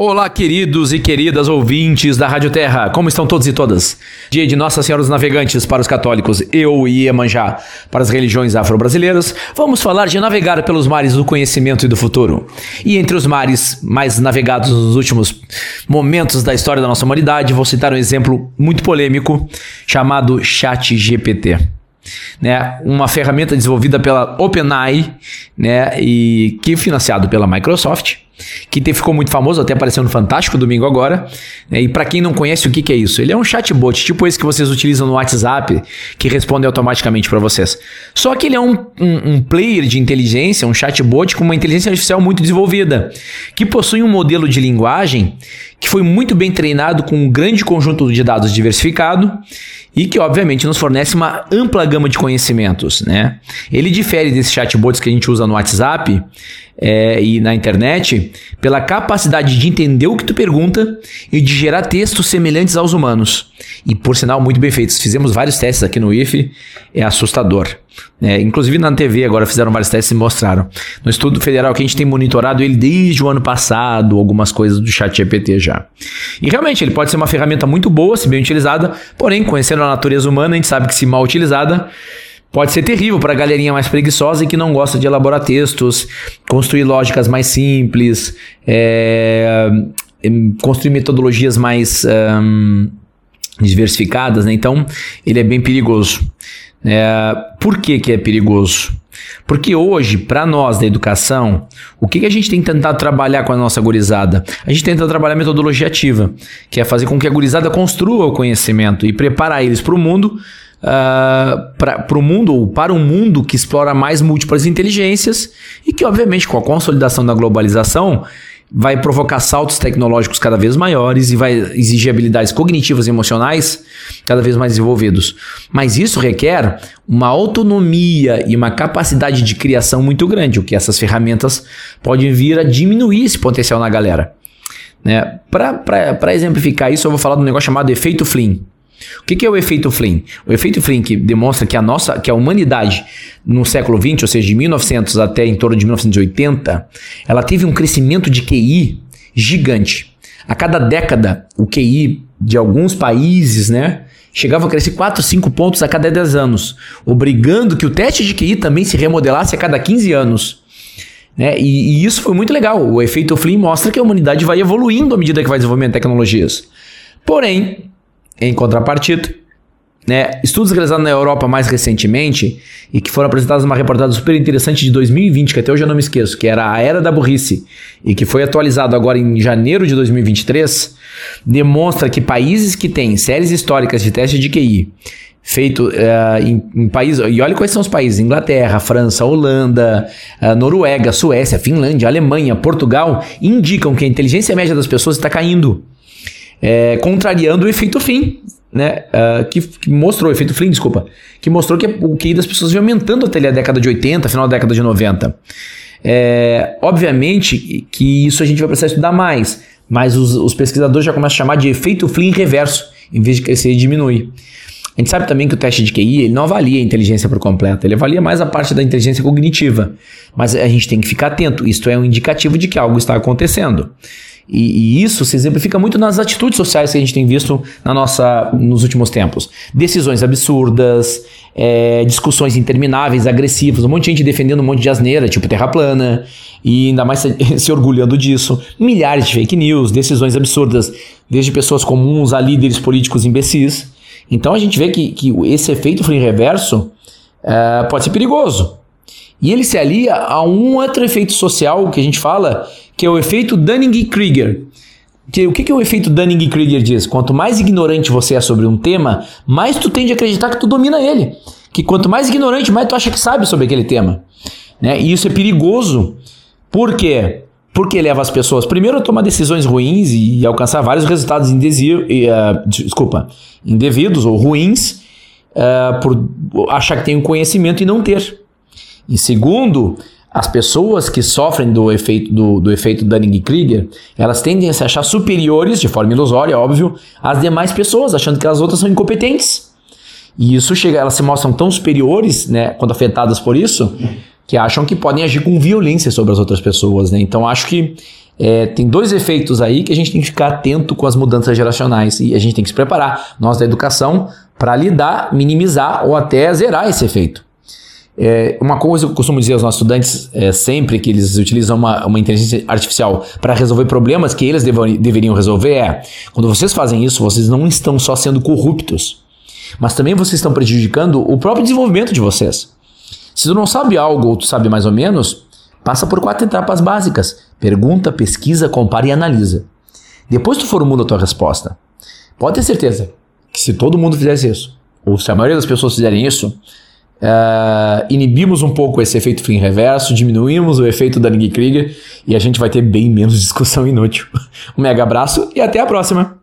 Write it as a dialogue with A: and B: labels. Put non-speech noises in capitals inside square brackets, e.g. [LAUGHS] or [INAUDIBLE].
A: Olá, queridos e queridas ouvintes da Rádio Terra, como estão todos e todas? Dia de Nossa Senhora dos Navegantes para os católicos, eu e Iemanjá para as religiões afro-brasileiras, vamos falar de navegar pelos mares do conhecimento e do futuro. E entre os mares mais navegados nos últimos momentos da história da nossa humanidade, vou citar um exemplo muito polêmico chamado Chat GPT né, uma ferramenta desenvolvida pela OpenAI, né, e que financiado pela Microsoft, que ficou muito famoso, até apareceu no Fantástico domingo agora. Né, e para quem não conhece o que, que é isso, ele é um chatbot, tipo esse que vocês utilizam no WhatsApp, que responde automaticamente para vocês. Só que ele é um, um, um player de inteligência, um chatbot com uma inteligência artificial muito desenvolvida, que possui um modelo de linguagem que foi muito bem treinado com um grande conjunto de dados diversificado e que obviamente nos fornece uma ampla gama de conhecimentos, né? Ele difere desses chatbots que a gente usa no WhatsApp é, e na internet pela capacidade de entender o que tu pergunta e de gerar textos semelhantes aos humanos. E por sinal, muito bem feitos. Fizemos vários testes aqui no IFE, é assustador. É, inclusive na TV agora fizeram vários testes e mostraram. No estudo federal que a gente tem monitorado ele desde o ano passado, algumas coisas do chat GPT já. E realmente ele pode ser uma ferramenta muito boa, se bem utilizada, porém, conhecendo a natureza humana, a gente sabe que se mal utilizada, Pode ser terrível para a galerinha mais preguiçosa e que não gosta de elaborar textos, construir lógicas mais simples, é, construir metodologias mais um, diversificadas, né? Então, ele é bem perigoso. É, por que, que é perigoso? Porque hoje, para nós da educação, o que, que a gente tem tentado trabalhar com a nossa gurizada? A gente tenta trabalhar metodologia ativa, que é fazer com que a gurizada construa o conhecimento e preparar eles para o mundo uh, para o mundo ou para um mundo que explora mais múltiplas inteligências e que, obviamente, com a consolidação da globalização, vai provocar saltos tecnológicos cada vez maiores e vai exigir habilidades cognitivas e emocionais cada vez mais desenvolvidos. Mas isso requer uma autonomia e uma capacidade de criação muito grande, o que essas ferramentas podem vir a diminuir esse potencial na galera. Né? Para exemplificar isso, eu vou falar de um negócio chamado efeito Flynn. O que, que é o efeito Flynn? O efeito Flynn que demonstra que a nossa, que a humanidade no século XX, ou seja, de 1900 até em torno de 1980, ela teve um crescimento de QI gigante. A cada década, o QI de alguns países, né, chegava a crescer 4, 5 pontos a cada 10 anos, obrigando que o teste de QI também se remodelasse a cada 15 anos. Né? E, e isso foi muito legal. O efeito Flynn mostra que a humanidade vai evoluindo à medida que vai desenvolvendo tecnologias. Porém, em contrapartida, né, estudos realizados na Europa mais recentemente e que foram apresentados numa reportagem super interessante de 2020, que até hoje eu não me esqueço, que era a Era da Burrice, e que foi atualizado agora em janeiro de 2023, demonstra que países que têm séries históricas de teste de QI feito uh, em, em países. E olha quais são os países: Inglaterra, França, Holanda, uh, Noruega, Suécia, Finlândia, Alemanha, Portugal, indicam que a inteligência média das pessoas está caindo é, contrariando o efeito Flynn, né? Uh, que, que, mostrou, o efeito Flynn, desculpa, que mostrou que o QI das pessoas vinha aumentando até a década de 80, final da década de 90. É, obviamente que isso a gente vai precisar estudar mais, mas os, os pesquisadores já começam a chamar de efeito Flynn reverso, em vez de crescer e diminuir. A gente sabe também que o teste de QI ele não avalia a inteligência por completo, ele avalia mais a parte da inteligência cognitiva. Mas a gente tem que ficar atento, isto é um indicativo de que algo está acontecendo. E, e, isso se exemplifica muito nas atitudes sociais que a gente tem visto na nossa, nos últimos tempos. Decisões absurdas, é, discussões intermináveis, agressivas, um monte de gente defendendo um monte de asneira, tipo terra plana, e ainda mais se, [LAUGHS] se orgulhando disso. Milhares de fake news, decisões absurdas, desde pessoas comuns a líderes políticos imbecis. Então a gente vê que, que esse efeito free reverso é, pode ser perigoso. E ele se alia a um outro efeito social que a gente fala, que é o efeito Dunning-Kruger. Que, o que, que o efeito Dunning-Kruger diz? Quanto mais ignorante você é sobre um tema, mais tu tende a acreditar que tu domina ele. Que quanto mais ignorante, mais tu acha que sabe sobre aquele tema. Né? E isso é perigoso. Por quê? Porque leva as pessoas, primeiro, a tomar decisões ruins e alcançar vários resultados indesir, uh, desculpa, indevidos ou ruins uh, por achar que tem um conhecimento e não ter. E segundo, as pessoas que sofrem do efeito do, do efeito Dunning-Kruger, elas tendem a se achar superiores, de forma ilusória, óbvio, às demais pessoas, achando que as outras são incompetentes. E isso chega, elas se mostram tão superiores, né, quando afetadas por isso, que acham que podem agir com violência sobre as outras pessoas, né? Então acho que é, tem dois efeitos aí que a gente tem que ficar atento com as mudanças geracionais e a gente tem que se preparar, nós da educação, para lidar, minimizar ou até zerar esse efeito. É, uma coisa que eu costumo dizer aos nossos estudantes é, sempre que eles utilizam uma, uma inteligência artificial para resolver problemas que eles deveriam resolver é: quando vocês fazem isso, vocês não estão só sendo corruptos, mas também vocês estão prejudicando o próprio desenvolvimento de vocês. Se tu não sabe algo ou tu sabe mais ou menos, passa por quatro etapas básicas: pergunta, pesquisa, compara e analisa. Depois tu formula a tua resposta. Pode ter certeza que se todo mundo fizesse isso, ou se a maioria das pessoas fizerem isso, Uh, inibimos um pouco esse efeito fim reverso, diminuímos o efeito da Krieger e a gente vai ter bem menos [LAUGHS] discussão inútil. Um mega abraço e até a próxima!